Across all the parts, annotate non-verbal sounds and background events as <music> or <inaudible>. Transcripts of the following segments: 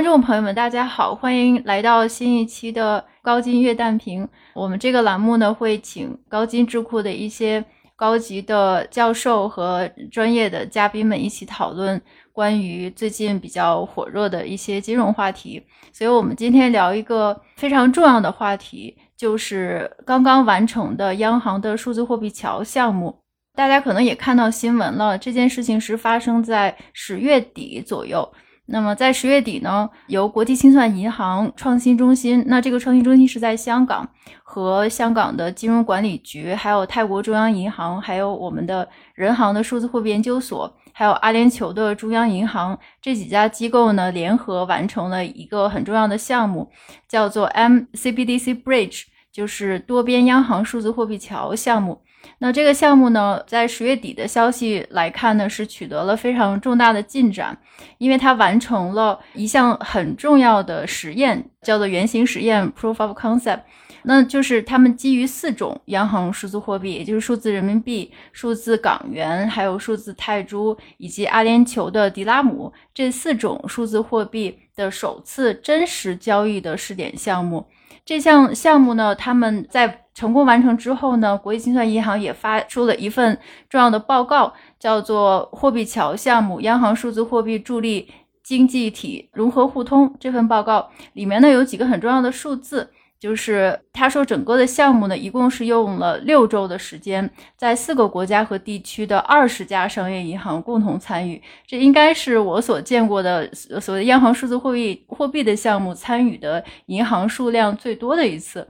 观众朋友们，大家好，欢迎来到新一期的高金月弹评。我们这个栏目呢，会请高金智库的一些高级的教授和专业的嘉宾们一起讨论关于最近比较火热的一些金融话题。所以，我们今天聊一个非常重要的话题，就是刚刚完成的央行的数字货币桥项目。大家可能也看到新闻了，这件事情是发生在十月底左右。那么在十月底呢，由国际清算银行创新中心，那这个创新中心是在香港，和香港的金融管理局，还有泰国中央银行，还有我们的人行的数字货币研究所，还有阿联酋的中央银行这几家机构呢，联合完成了一个很重要的项目，叫做 MCBDC Bridge，就是多边央行数字货币桥项目。那这个项目呢，在十月底的消息来看呢，是取得了非常重大的进展，因为它完成了一项很重要的实验，叫做原型实验 （Proof of Concept）。那就是他们基于四种央行数字货币，也就是数字人民币、数字港元、还有数字泰铢以及阿联酋的迪拉姆这四种数字货币的首次真实交易的试点项目。这项项目呢，他们在成功完成之后呢，国际清算银行也发出了一份重要的报告，叫做“货币桥项目：央行数字货币助力经济体融合互通”。这份报告里面呢有几个很重要的数字。就是他说，整个的项目呢，一共是用了六周的时间，在四个国家和地区的二十家商业银行共同参与，这应该是我所见过的所谓央行数字货币货币的项目参与的银行数量最多的一次。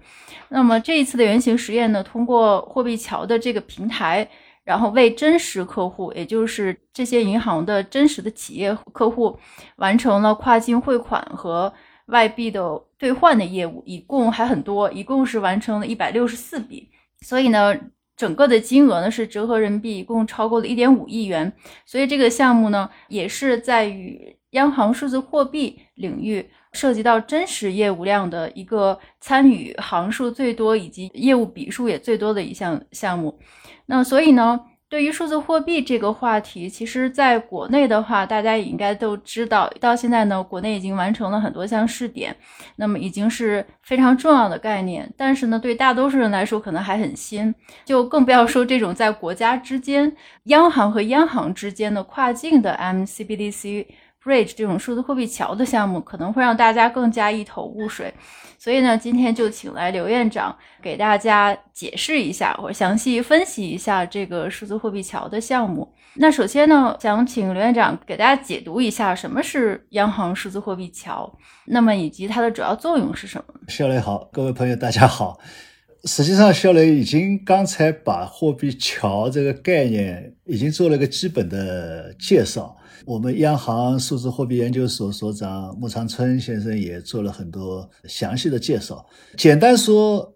那么这一次的原型实验呢，通过货币桥的这个平台，然后为真实客户，也就是这些银行的真实的企业客户，完成了跨境汇款和。外币的兑换的业务一共还很多，一共是完成了一百六十四笔，所以呢，整个的金额呢是折合人民币一共超过了一点五亿元，所以这个项目呢也是在与央行数字货币领域涉及到真实业务量的一个参与行数最多以及业务笔数也最多的一项项目，那所以呢。对于数字货币这个话题，其实在国内的话，大家也应该都知道，到现在呢，国内已经完成了很多项试点，那么已经是非常重要的概念。但是呢，对大多数人来说，可能还很新，就更不要说这种在国家之间、央行和央行之间的跨境的 MCBDC。Bridge 这种数字货币桥的项目可能会让大家更加一头雾水，所以呢，今天就请来刘院长给大家解释一下，或详细分析一下这个数字货币桥的项目。那首先呢，想请刘院长给大家解读一下什么是央行数字货币桥，那么以及它的主要作用是什么？肖雷好，各位朋友大家好。实际上，肖雷已经刚才把货币桥这个概念已经做了个基本的介绍。我们央行数字货币研究所所长穆长春先生也做了很多详细的介绍。简单说，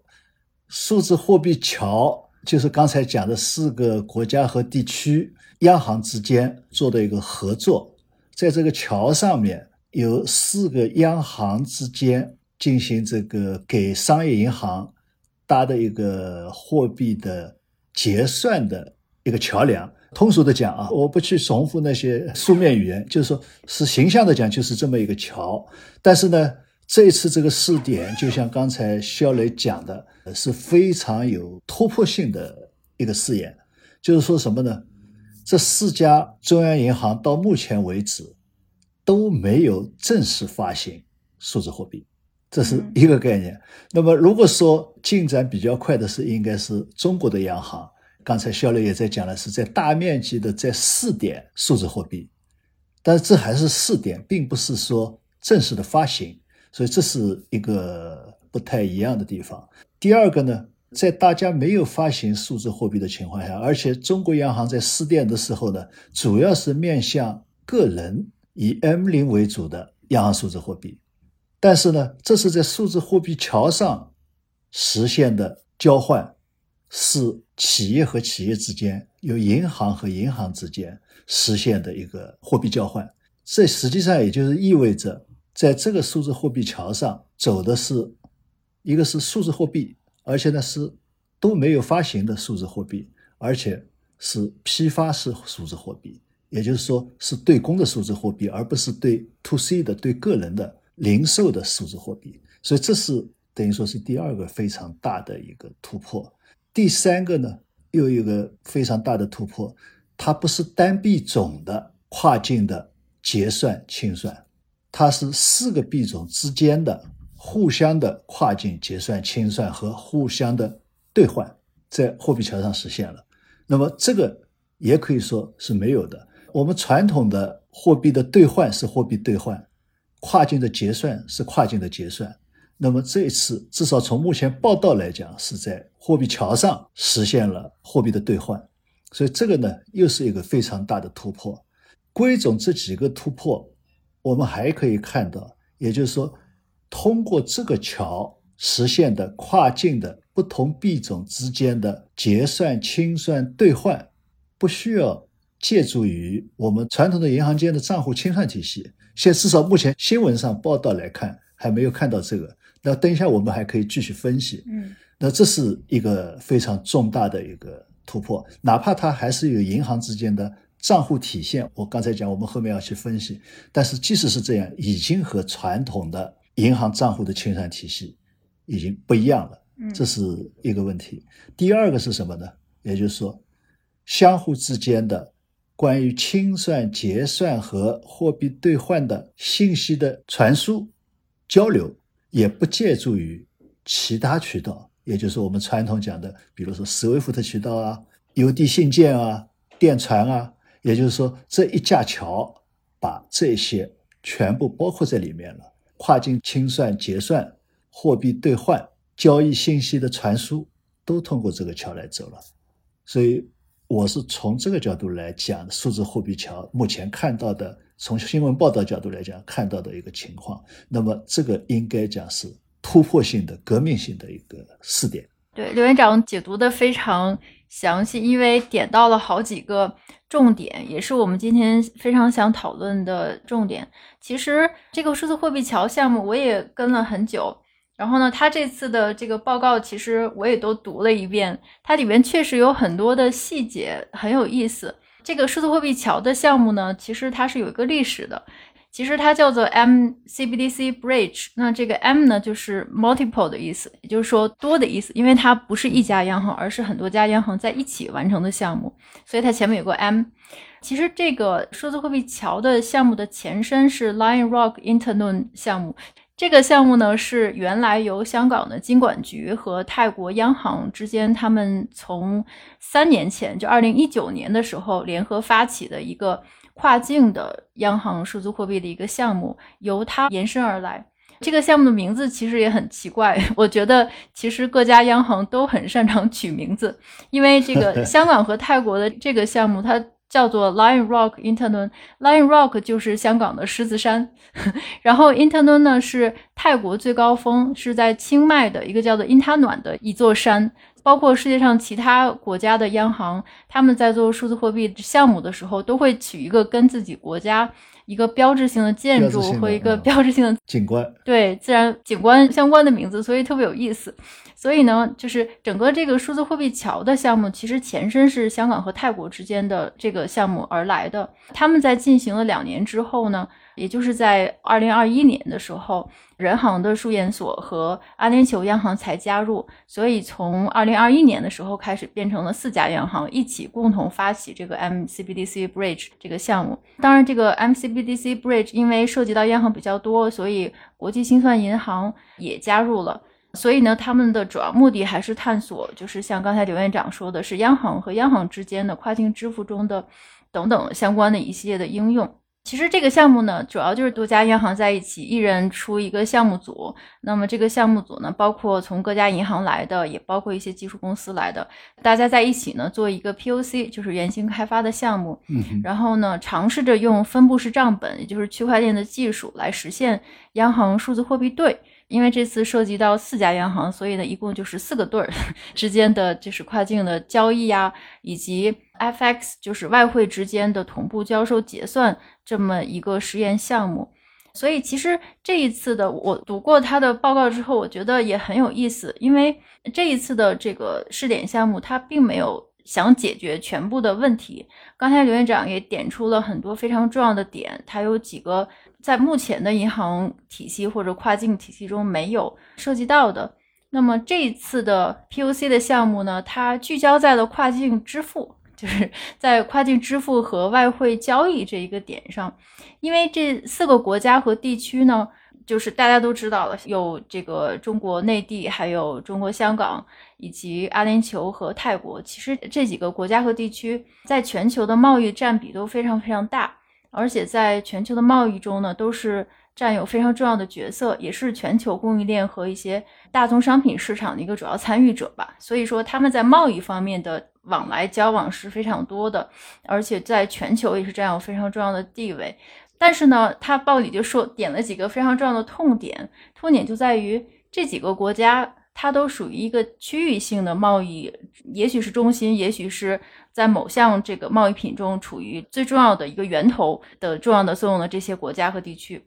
数字货币桥就是刚才讲的四个国家和地区央行之间做的一个合作，在这个桥上面有四个央行之间进行这个给商业银行搭的一个货币的结算的一个桥梁。通俗的讲啊，我不去重复那些书面语言，就是说是形象的讲，就是这么一个桥。但是呢，这一次这个试点，就像刚才肖磊讲的，是非常有突破性的一个试验。就是说什么呢？这四家中央银行到目前为止都没有正式发行数字货币，这是一个概念。那么如果说进展比较快的是，应该是中国的央行。刚才肖雷也在讲了，是在大面积的在试点数字货币，但这还是试点，并不是说正式的发行，所以这是一个不太一样的地方。第二个呢，在大家没有发行数字货币的情况下，而且中国央行在试点的时候呢，主要是面向个人以 M 零为主的央行数字货币，但是呢，这是在数字货币桥上实现的交换。是企业和企业之间，由银行和银行之间实现的一个货币交换。这实际上也就是意味着，在这个数字货币桥上走的是一个是数字货币，而且呢是都没有发行的数字货币，而且是批发式数字货币，也就是说是对公的数字货币，而不是对 to C 的对个人的零售的数字货币。所以这是等于说是第二个非常大的一个突破。第三个呢，又一个非常大的突破，它不是单币种的跨境的结算清算，它是四个币种之间的互相的跨境结算清算和互相的兑换，在货币桥上实现了。那么这个也可以说是没有的。我们传统的货币的兑换是货币兑换，跨境的结算是跨境的结算。那么这一次，至少从目前报道来讲，是在货币桥上实现了货币的兑换，所以这个呢，又是一个非常大的突破。归总这几个突破，我们还可以看到，也就是说，通过这个桥实现的跨境的不同币种之间的结算、清算、兑换，不需要借助于我们传统的银行间的账户清算体系。现至少目前新闻上报道来看，还没有看到这个。那等一下，我们还可以继续分析。嗯，那这是一个非常重大的一个突破，哪怕它还是有银行之间的账户体现。我刚才讲，我们后面要去分析。但是即使是这样，已经和传统的银行账户的清算体系已经不一样了。嗯，这是一个问题。第二个是什么呢？也就是说，相互之间的关于清算、结算和货币兑换的信息的传输交流。也不借助于其他渠道，也就是我们传统讲的，比如说斯威夫特渠道啊、邮递信件啊、电传啊，也就是说这一架桥把这些全部包括在里面了。跨境清算、结算、货币兑换、交易信息的传输，都通过这个桥来走了。所以，我是从这个角度来讲数字货币桥目前看到的。从新闻报道角度来讲，看到的一个情况，那么这个应该讲是突破性的、革命性的一个试点。对，刘院长解读的非常详细，因为点到了好几个重点，也是我们今天非常想讨论的重点。其实这个数字货币桥项目我也跟了很久，然后呢，他这次的这个报告其实我也都读了一遍，它里面确实有很多的细节很有意思。这个数字货币桥的项目呢，其实它是有一个历史的，其实它叫做 MCBDC Bridge。那这个 M 呢，就是 multiple 的意思，也就是说多的意思，因为它不是一家央行，而是很多家央行在一起完成的项目，所以它前面有个 M。其实这个数字货币桥的项目的前身是 Lion Rock Internon 项目。这个项目呢，是原来由香港的金管局和泰国央行之间，他们从三年前，就二零一九年的时候联合发起的一个跨境的央行数字货币的一个项目，由它延伸而来。这个项目的名字其实也很奇怪，<laughs> 我觉得其实各家央行都很擅长取名字，因为这个 <laughs> 香港和泰国的这个项目，它。叫做 Lion Rock Internun。Lion Rock 就是香港的狮子山，<laughs> 然后 Internun 呢是泰国最高峰，是在清迈的一个叫做因他暖的一座山。包括世界上其他国家的央行，他们在做数字货币项目的时候，都会取一个跟自己国家一个标志性的建筑和一个标志性的景观，对自然景观相关的名字，所以特别有意思。所以呢，就是整个这个数字货币桥的项目，其实前身是香港和泰国之间的这个项目而来的。他们在进行了两年之后呢，也就是在二零二一年的时候，人行的数研所和阿联酋央行才加入。所以从二零二一年的时候开始，变成了四家央行一起共同发起这个 MCBDC Bridge 这个项目。当然，这个 MCBDC Bridge 因为涉及到央行比较多，所以国际清算银行也加入了。所以呢，他们的主要目的还是探索，就是像刚才刘院长说的，是央行和央行之间的跨境支付中的等等相关的一系列的应用。其实这个项目呢，主要就是多家央行在一起，一人出一个项目组。那么这个项目组呢，包括从各家银行来的，也包括一些技术公司来的，大家在一起呢做一个 POC，就是原型开发的项目。嗯，然后呢，尝试着用分布式账本，也就是区块链的技术来实现央行数字货币对。因为这次涉及到四家央行，所以呢，一共就是四个对儿之间的就是跨境的交易呀，以及 FX 就是外汇之间的同步交收结算这么一个实验项目。所以其实这一次的我读过他的报告之后，我觉得也很有意思，因为这一次的这个试点项目它并没有想解决全部的问题。刚才刘院长也点出了很多非常重要的点，它有几个在目前的银行体系或者跨境体系中没有涉及到的。那么这一次的 POC 的项目呢，它聚焦在了跨境支付，就是 <laughs> 在跨境支付和外汇交易这一个点上，因为这四个国家和地区呢。就是大家都知道了，有这个中国内地，还有中国香港，以及阿联酋和泰国。其实这几个国家和地区在全球的贸易占比都非常非常大，而且在全球的贸易中呢，都是占有非常重要的角色，也是全球供应链和一些大宗商品市场的一个主要参与者吧。所以说，他们在贸易方面的往来交往是非常多的，而且在全球也是占有非常重要的地位。但是呢，他报里就说点了几个非常重要的痛点，痛点就在于这几个国家，它都属于一个区域性的贸易，也许是中心，也许是在某项这个贸易品中处于最重要的一个源头的重要的作用的这些国家和地区。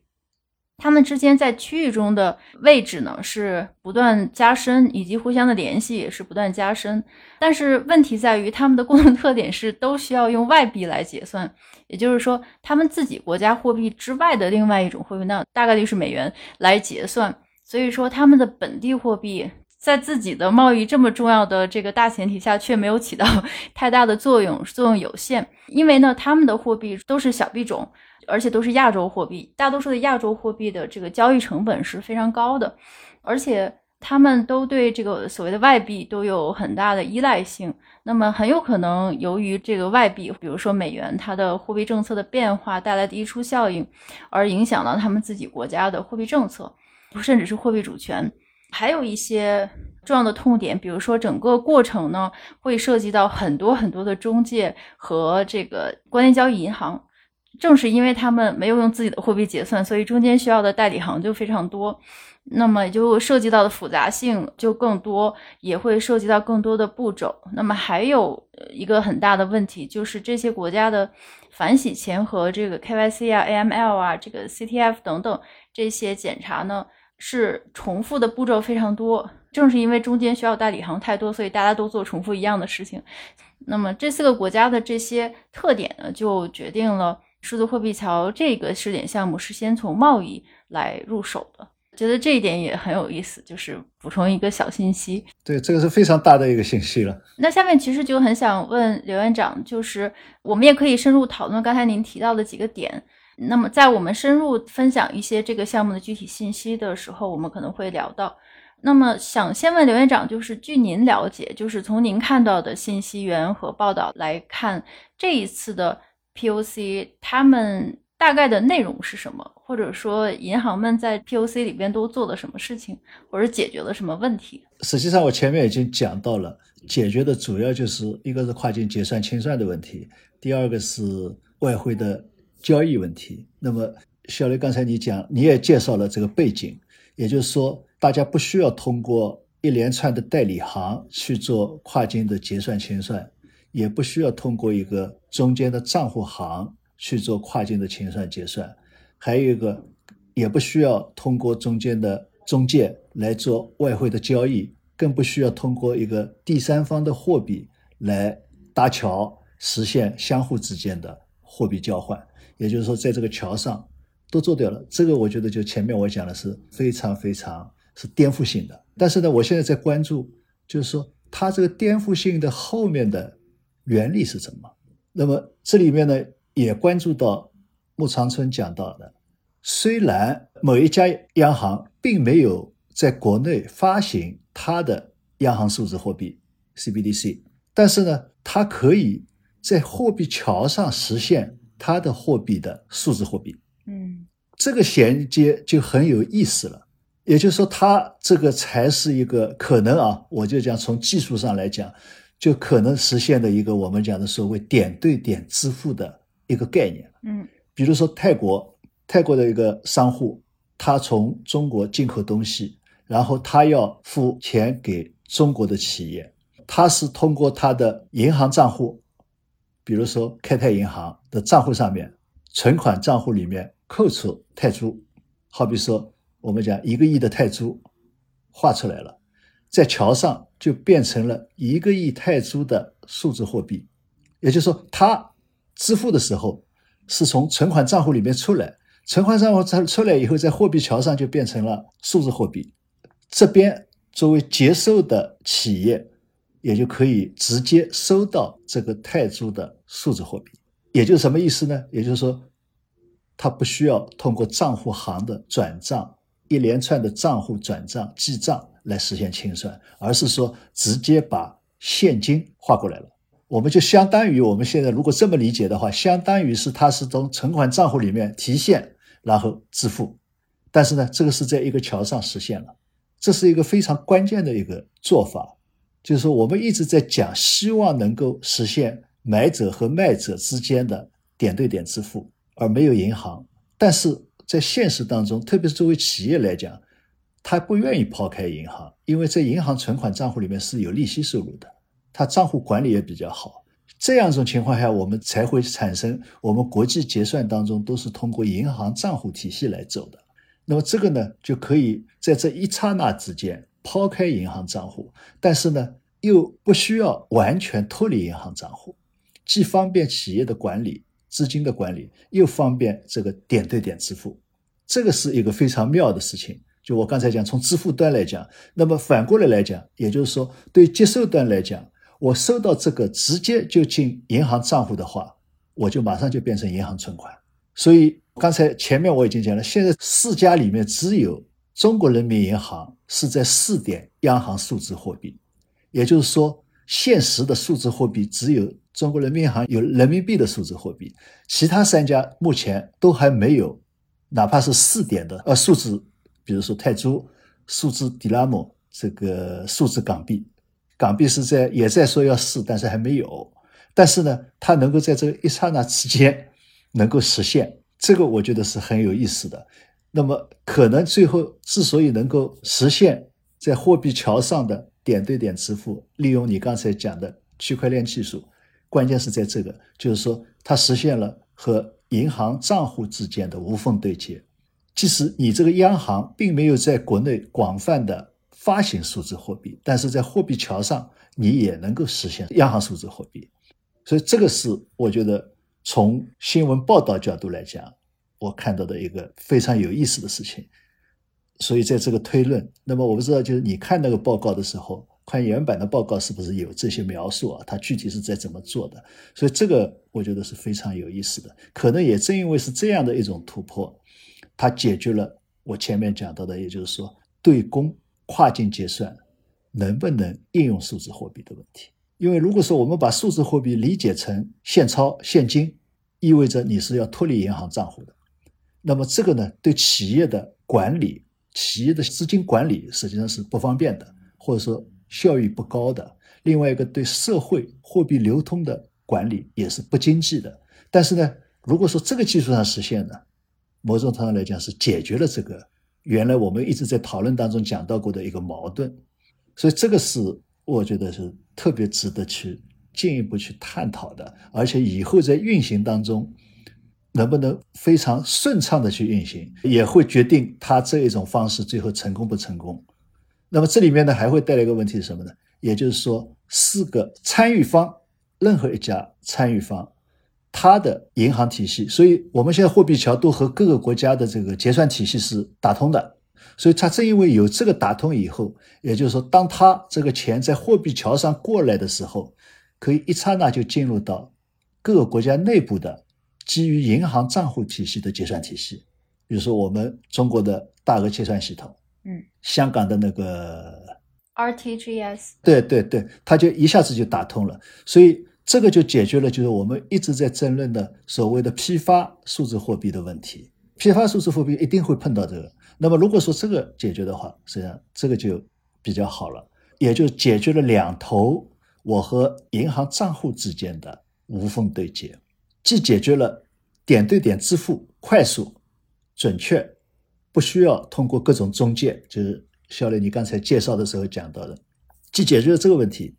他们之间在区域中的位置呢是不断加深，以及互相的联系也是不断加深。但是问题在于，他们的共同特点是都需要用外币来结算，也就是说，他们自己国家货币之外的另外一种货币，那大概率是美元来结算。所以说，他们的本地货币在自己的贸易这么重要的这个大前提下，却没有起到 <laughs> 太大的作用，作用有限。因为呢，他们的货币都是小币种。而且都是亚洲货币，大多数的亚洲货币的这个交易成本是非常高的，而且他们都对这个所谓的外币都有很大的依赖性。那么很有可能由于这个外币，比如说美元，它的货币政策的变化带来的溢出效应，而影响到他们自己国家的货币政策，甚至是货币主权。还有一些重要的痛点，比如说整个过程呢，会涉及到很多很多的中介和这个关联交易银行。正是因为他们没有用自己的货币结算，所以中间需要的代理行就非常多，那么就涉及到的复杂性就更多，也会涉及到更多的步骤。那么还有一个很大的问题，就是这些国家的反洗钱和这个 KYC 啊、AML 啊、这个 CTF 等等这些检查呢，是重复的步骤非常多。正是因为中间需要代理行太多，所以大家都做重复一样的事情。那么这四个国家的这些特点呢，就决定了。数字货币桥这个试点项目是先从贸易来入手的，觉得这一点也很有意思，就是补充一个小信息。对，这个是非常大的一个信息了。那下面其实就很想问刘院长，就是我们也可以深入讨论刚才您提到的几个点。那么在我们深入分享一些这个项目的具体信息的时候，我们可能会聊到。那么想先问刘院长，就是据您了解，就是从您看到的信息源和报道来看，这一次的。POC 他们大概的内容是什么？或者说银行们在 POC 里边都做了什么事情，或者解决了什么问题？实际上，我前面已经讲到了，解决的主要就是一个是跨境结算清算的问题，第二个是外汇的交易问题。那么，小雷刚才你讲，你也介绍了这个背景，也就是说，大家不需要通过一连串的代理行去做跨境的结算清算。也不需要通过一个中间的账户行去做跨境的清算结算，还有一个也不需要通过中间的中介来做外汇的交易，更不需要通过一个第三方的货币来搭桥实现相互之间的货币交换。也就是说，在这个桥上都做掉了。这个我觉得就前面我讲的是非常非常是颠覆性的。但是呢，我现在在关注，就是说它这个颠覆性的后面的。原理是什么？那么这里面呢，也关注到穆长春讲到的，虽然某一家央行并没有在国内发行它的央行数字货币 CBDC，但是呢，它可以在货币桥上实现它的货币的数字货币。嗯，这个衔接就很有意思了。也就是说，它这个才是一个可能啊，我就讲从技术上来讲。就可能实现的一个我们讲的所谓点对点支付的一个概念。嗯，比如说泰国，泰国的一个商户，他从中国进口东西，然后他要付钱给中国的企业，他是通过他的银行账户，比如说开泰银行的账户上面，存款账户里面扣除泰铢，好比说我们讲一个亿的泰铢，划出来了。在桥上就变成了一个亿泰铢的数字货币，也就是说，它支付的时候是从存款账户里面出来，存款账户出出来以后，在货币桥上就变成了数字货币。这边作为接收的企业，也就可以直接收到这个泰铢的数字货币。也就是什么意思呢？也就是说，它不需要通过账户行的转账，一连串的账户转账记账来实现清算，而是说直接把现金划过来了。我们就相当于我们现在如果这么理解的话，相当于是它是从存款账户里面提现，然后支付。但是呢，这个是在一个桥上实现了，这是一个非常关键的一个做法。就是说，我们一直在讲，希望能够实现买者和卖者之间的点对点支付，而没有银行。但是在现实当中，特别是作为企业来讲，他不愿意抛开银行，因为在银行存款账户里面是有利息收入的。他账户管理也比较好，这样一种情况下，我们才会产生我们国际结算当中都是通过银行账户体系来走的。那么这个呢，就可以在这一刹那之间抛开银行账户，但是呢，又不需要完全脱离银行账户，既方便企业的管理、资金的管理，又方便这个点对点支付，这个是一个非常妙的事情。就我刚才讲，从支付端来讲，那么反过来来讲，也就是说，对接收端来讲。我收到这个直接就进银行账户的话，我就马上就变成银行存款。所以刚才前面我已经讲了，现在四家里面只有中国人民银行是在试点央行数字货币，也就是说，现实的数字货币只有中国人民银行有人民币的数字货币，其他三家目前都还没有，哪怕是试点的呃数字，比如说泰铢、数字迪拉姆、这个数字港币。港币是在也在说要试，但是还没有。但是呢，它能够在这一刹那之间能够实现，这个我觉得是很有意思的。那么，可能最后之所以能够实现在货币桥上的点对点支付，利用你刚才讲的区块链技术，关键是在这个，就是说它实现了和银行账户之间的无缝对接。即使你这个央行并没有在国内广泛的。发行数字货币，但是在货币桥上，你也能够实现央行数字货币，所以这个是我觉得从新闻报道角度来讲，我看到的一个非常有意思的事情。所以在这个推论，那么我不知道，就是你看那个报告的时候，看原版的报告是不是有这些描述啊？它具体是在怎么做的？所以这个我觉得是非常有意思的。可能也正因为是这样的一种突破，它解决了我前面讲到的，也就是说对公。跨境结算能不能应用数字货币的问题？因为如果说我们把数字货币理解成现钞现金，意味着你是要脱离银行账户的。那么这个呢，对企业的管理、企业的资金管理实际上是不方便的，或者说效益不高的。另外一个，对社会货币流通的管理也是不经济的。但是呢，如果说这个技术上实现呢，某种程度来讲是解决了这个。原来我们一直在讨论当中讲到过的一个矛盾，所以这个是我觉得是特别值得去进一步去探讨的，而且以后在运行当中能不能非常顺畅的去运行，也会决定它这一种方式最后成功不成功。那么这里面呢还会带来一个问题是什么呢？也就是说，四个参与方，任何一家参与方。它的银行体系，所以我们现在货币桥都和各个国家的这个结算体系是打通的。所以它正因为有这个打通以后，也就是说，当它这个钱在货币桥上过来的时候，可以一刹那就进入到各个国家内部的基于银行账户体系的结算体系。比如说我们中国的大额结算系统，嗯，香港的那个 RTGS，对对对，它就一下子就打通了。所以。这个就解决了，就是我们一直在争论的所谓的批发数字货币的问题。批发数字货币一定会碰到这个。那么如果说这个解决的话，实际上这个就比较好了，也就解决了两头我和银行账户之间的无缝对接，既解决了点对点支付快速、准确，不需要通过各种中介，就是肖磊你刚才介绍的时候讲到的，既解决了这个问题，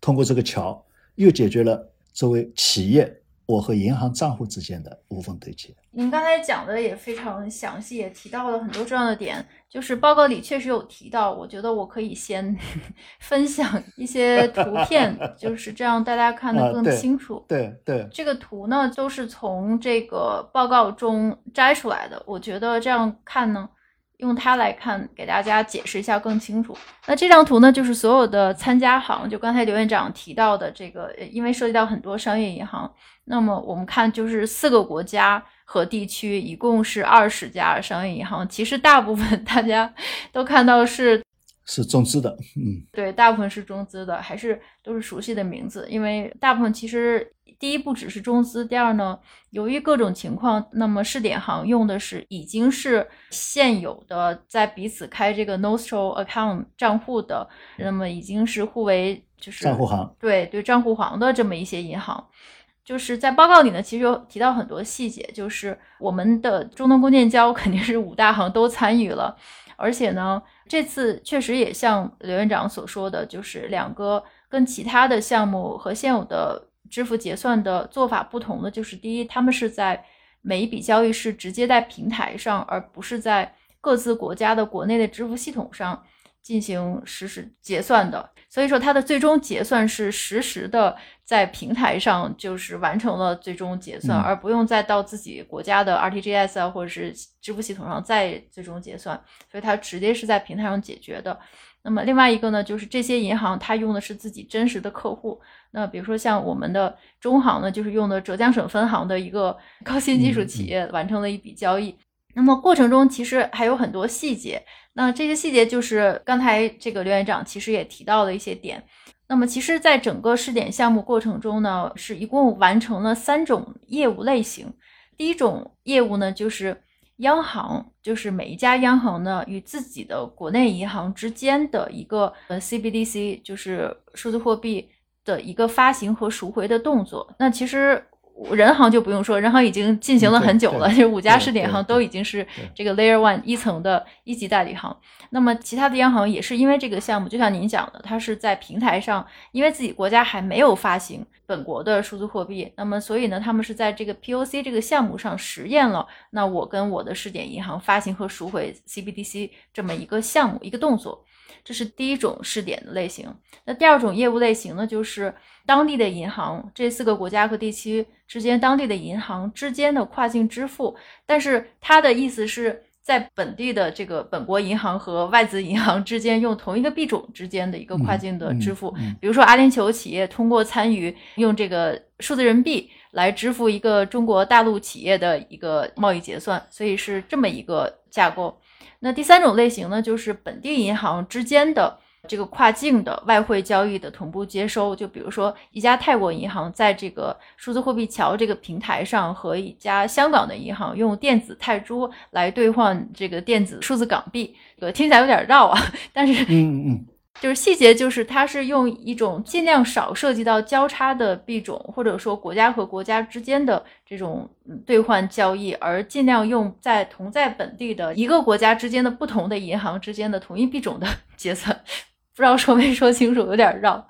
通过这个桥。又解决了作为企业我和银行账户之间的无缝对接。您刚才讲的也非常详细，也提到了很多重要的点。就是报告里确实有提到，我觉得我可以先 <laughs> 分享一些图片，就是这样大家看得更清楚。对对，这个图呢都是从这个报告中摘出来的，我觉得这样看呢。用它来看，给大家解释一下更清楚。那这张图呢，就是所有的参加行，就刚才刘院长提到的这个，因为涉及到很多商业银行。那么我们看，就是四个国家和地区，一共是二十家商业银行。其实大部分大家都看到是是中资的，嗯，对，大部分是中资的，还是都是熟悉的名字，因为大部分其实。第一不只是中资，第二呢，由于各种情况，那么试点行用的是已经是现有的在彼此开这个 Nostro account 账户的，那么已经是互为就是账户行，对对账户行的这么一些银行，就是在报告里呢，其实有提到很多细节，就是我们的中东弓建交 <laughs> 肯定是五大行都参与了，而且呢，这次确实也像刘院长所说的，就是两个跟其他的项目和现有的。支付结算的做法不同的就是，第一，他们是在每一笔交易是直接在平台上，而不是在各自国家的国内的支付系统上进行实时结算的。所以说，它的最终结算是实时的在平台上就是完成了最终结算，而不用再到自己国家的 RTGS 啊或者是支付系统上再最终结算。所以它直接是在平台上解决的。那么另外一个呢，就是这些银行它用的是自己真实的客户。那比如说像我们的中行呢，就是用的浙江省分行的一个高新技术企业完成了一笔交易。那么过程中其实还有很多细节，那这些细节就是刚才这个刘院长其实也提到了一些点。那么其实，在整个试点项目过程中呢，是一共完成了三种业务类型。第一种业务呢，就是央行，就是每一家央行呢与自己的国内银行之间的一个呃 CBDC，就是数字货币。的一个发行和赎回的动作，那其实人行就不用说，人行已经进行了很久了，就五家试点行都已经是这个 Layer One 一层的一级代理行。那么其他的央行也是因为这个项目，就像您讲的，它是在平台上，因为自己国家还没有发行本国的数字货币，那么所以呢，他们是在这个 POC 这个项目上实验了，那我跟我的试点银行发行和赎回 CBDC 这么一个项目一个动作。这是第一种试点的类型。那第二种业务类型呢，就是当地的银行，这四个国家和地区之间当地的银行之间的跨境支付。但是它的意思是在本地的这个本国银行和外资银行之间用同一个币种之间的一个跨境的支付。比如说阿联酋企业通过参与用这个数字人民币来支付一个中国大陆企业的一个贸易结算，所以是这么一个架构。那第三种类型呢，就是本地银行之间的这个跨境的外汇交易的同步接收。就比如说，一家泰国银行在这个数字货币桥这个平台上，和一家香港的银行用电子泰铢来兑换这个电子数字港币，对，听起来有点绕啊，<laughs> 但是，嗯嗯。就是细节，就是它是用一种尽量少涉及到交叉的币种，或者说国家和国家之间的这种兑换交易，而尽量用在同在本地的一个国家之间的不同的银行之间的同一币种的 <laughs> 结算。不知道说没说清楚，有点绕。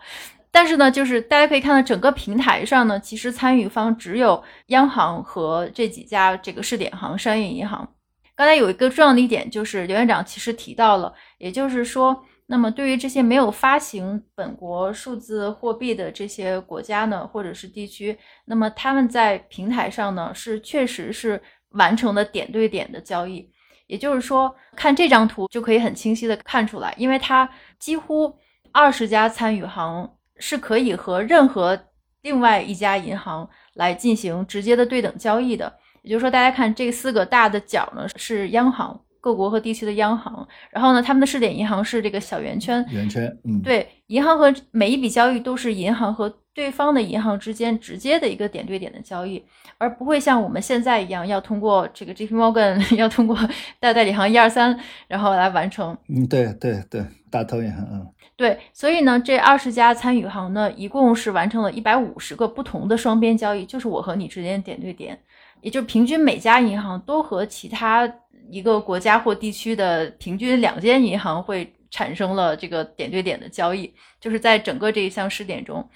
但是呢，就是大家可以看到整个平台上呢，其实参与方只有央行和这几家这个试点行商业银行。刚才有一个重要的一点，就是刘院长其实提到了，也就是说。那么，对于这些没有发行本国数字货币的这些国家呢，或者是地区，那么他们在平台上呢，是确实是完成了点对点的交易。也就是说，看这张图就可以很清晰的看出来，因为它几乎二十家参与行是可以和任何另外一家银行来进行直接的对等交易的。也就是说，大家看这四个大的角呢，是央行。各国和地区的央行，然后呢，他们的试点银行是这个小圆圈。圆圈，嗯，对，银行和每一笔交易都是银行和对方的银行之间直接的一个点对点的交易，而不会像我们现在一样要通过这个 J P Morgan，<laughs> 要通过大代理行一二三，然后来完成。嗯，对对对，大头银行，嗯，对，所以呢，这二十家参与行呢，一共是完成了一百五十个不同的双边交易，就是我和你之间点对点，也就平均每家银行都和其他。一个国家或地区的平均两间银行会产生了这个点对点的交易，就是在整个这一项试点中，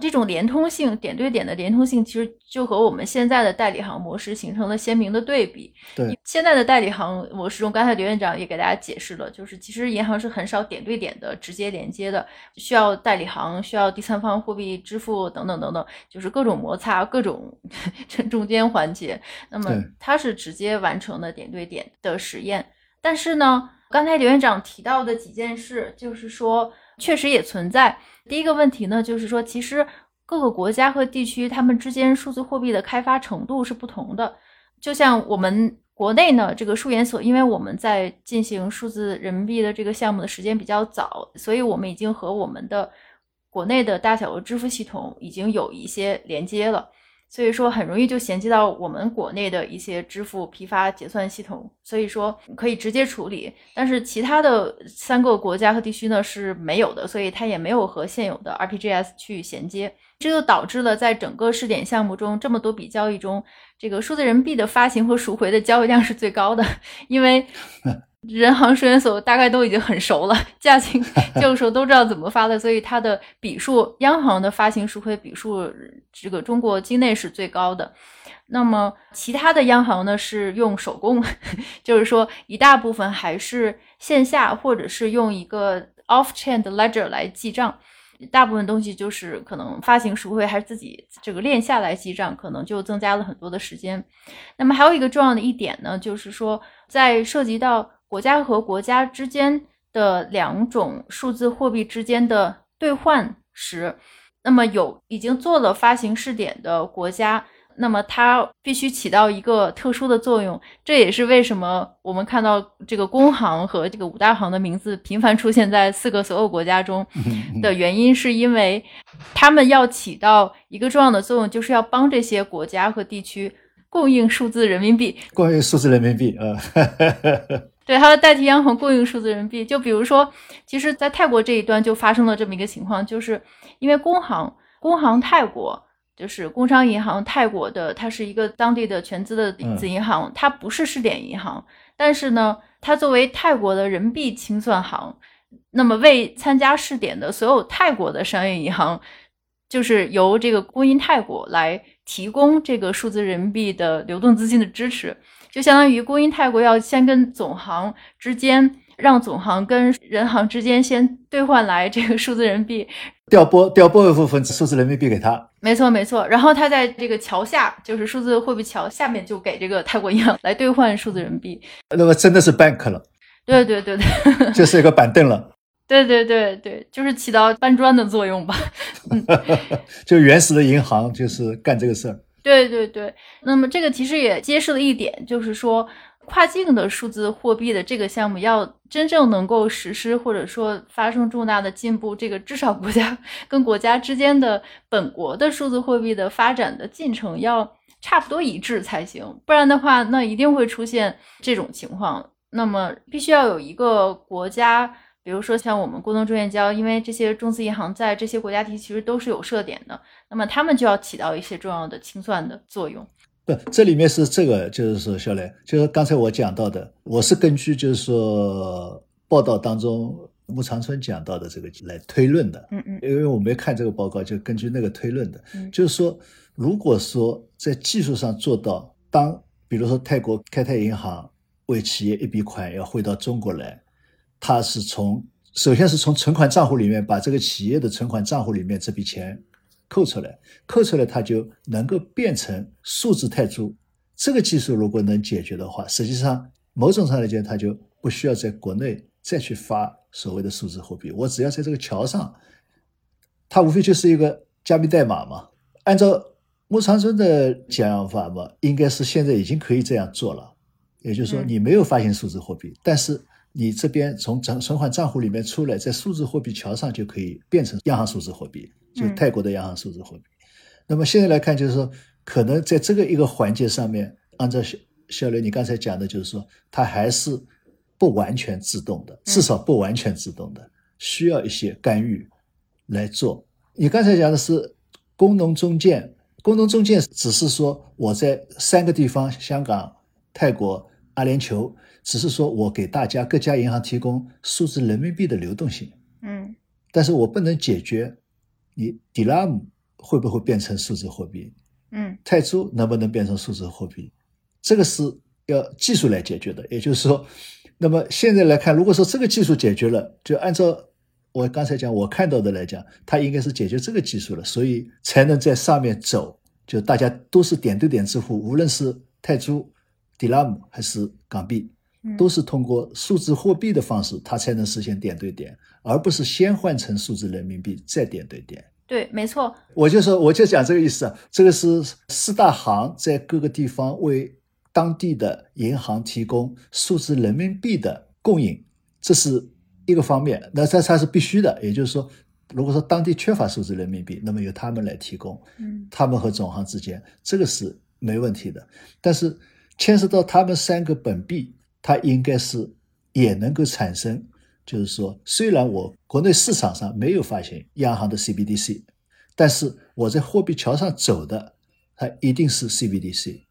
这种连通性，点对点的连通性，其实就和我们现在的代理行模式形成了鲜明的对比。对，现在的代理行模式中，刚才刘院长也给大家解释了，就是其实银行是很少点对点的直接连接的，需要代理行，需要第三方货币支付等等等等，就是各种摩擦，各种 <laughs> 中间环节。那么它是直接完成的点对点的实验。但是呢，刚才刘院长提到的几件事，就是说确实也存在。第一个问题呢，就是说，其实各个国家和地区他们之间数字货币的开发程度是不同的。就像我们国内呢，这个数研所，因为我们在进行数字人民币的这个项目的时间比较早，所以我们已经和我们的国内的大小额支付系统已经有一些连接了。所以说很容易就衔接到我们国内的一些支付批发结算系统，所以说可以直接处理。但是其他的三个国家和地区呢是没有的，所以它也没有和现有的 RPGS 去衔接，这就导致了在整个试点项目中这么多笔交易中，这个数字人民币的发行和赎回的交易量是最高的，因为。人行数研所大概都已经很熟了，<laughs> 驾轻就熟，都知道怎么发的，所以它的笔数，央行的发行赎回笔数，这个中国境内是最高的。那么其他的央行呢，是用手工，<laughs> 就是说一大部分还是线下，或者是用一个 off-chain 的 ledger 来记账。大部分东西就是可能发行赎回还是自己这个链下来记账，可能就增加了很多的时间。那么还有一个重要的一点呢，就是说在涉及到国家和国家之间的两种数字货币之间的兑换时，那么有已经做了发行试点的国家，那么它必须起到一个特殊的作用。这也是为什么我们看到这个工行和这个五大行的名字频繁出现在四个所有国家中 <laughs> 的原因，是因为他们要起到一个重要的作用，就是要帮这些国家和地区供应数字人民币，供应数字人民币啊。对，它代替央行供应数字人民币。就比如说，其实，在泰国这一端就发生了这么一个情况，就是因为工行，工行泰国就是工商银行泰国的，它是一个当地的全资的子银行，它不是试点银行，但是呢，它作为泰国的人民币清算行，那么为参加试点的所有泰国的商业银行，就是由这个工银泰国来提供这个数字人民币的流动资金的支持。就相当于工银泰国要先跟总行之间，让总行跟人行之间先兑换来这个数字人民币，调拨调拨一部分数字人民币给他。没错没错，然后他在这个桥下，就是数字货币桥下面，就给这个泰国银行来兑换数字人民币。那么真的是 bank 了。对对对对，就是一个板凳了。<laughs> 对对对对，就是起到搬砖的作用吧。<laughs> 就原始的银行就是干这个事儿。对对对，那么这个其实也揭示了一点，就是说跨境的数字货币的这个项目要真正能够实施，或者说发生重大的进步，这个至少国家跟国家之间的本国的数字货币的发展的进程要差不多一致才行，不然的话，那一定会出现这种情况。那么必须要有一个国家。比如说像我们工农中建交，因为这些中资银行在这些国家地区其实都是有设点的，那么他们就要起到一些重要的清算的作用。不，这里面是这个，就是说，小雷，就是刚才我讲到的，我是根据就是说报道当中穆长春讲到的这个来推论的。嗯嗯。因为我没看这个报告，就根据那个推论的。嗯。就是说，如果说在技术上做到，当比如说泰国开泰银行为企业一笔款要汇到中国来。它是从首先是从存款账户里面把这个企业的存款账户里面这笔钱扣出来，扣出来它就能够变成数字泰铢。这个技术如果能解决的话，实际上某种上来讲，它就不需要在国内再去发所谓的数字货币。我只要在这个桥上，它无非就是一个加密代码嘛。按照穆长春的讲法嘛，应该是现在已经可以这样做了。也就是说，你没有发行数字货币，但是。你这边从存存款账户里面出来，在数字货币桥上就可以变成央行数字货币，就泰国的央行数字货币。那么现在来看，就是说，可能在这个一个环节上面，按照肖肖雷你刚才讲的，就是说，它还是不完全自动的，至少不完全自动的，需要一些干预来做。你刚才讲的是工农中建，工农中建只是说我在三个地方：香港、泰国、阿联酋。只是说我给大家各家银行提供数字人民币的流动性，嗯，但是我不能解决你迪拉姆会不会变成数字货币？嗯泰铢能不能变成数字货币？这个是要技术来解决的。也就是说，那么现在来看，如果说这个技术解决了，就按照我刚才讲我看到的来讲，它应该是解决这个技术了，所以才能在上面走。就大家都是点对点支付，无论是泰铢、迪拉姆还是港币，嗯，都是通过数字货币的方式，它才能实现点对点，而不是先换成数字人民币再点对点。对，没错，我就说，我就讲这个意思啊。这个是四大行在各个地方为当地的银行提供数字人民币的供应，这是一个方面。那这它是必须的，也就是说，如果说当地缺乏数字人民币，那么由他们来提供，嗯他们和总行之间这个是没问题的。但是牵涉到他们三个本币，它应该是也能够产生，就是说，虽然我国内市场上没有发行央行的 CBDC，但是我在货币桥上走的，它一定是 CBDC，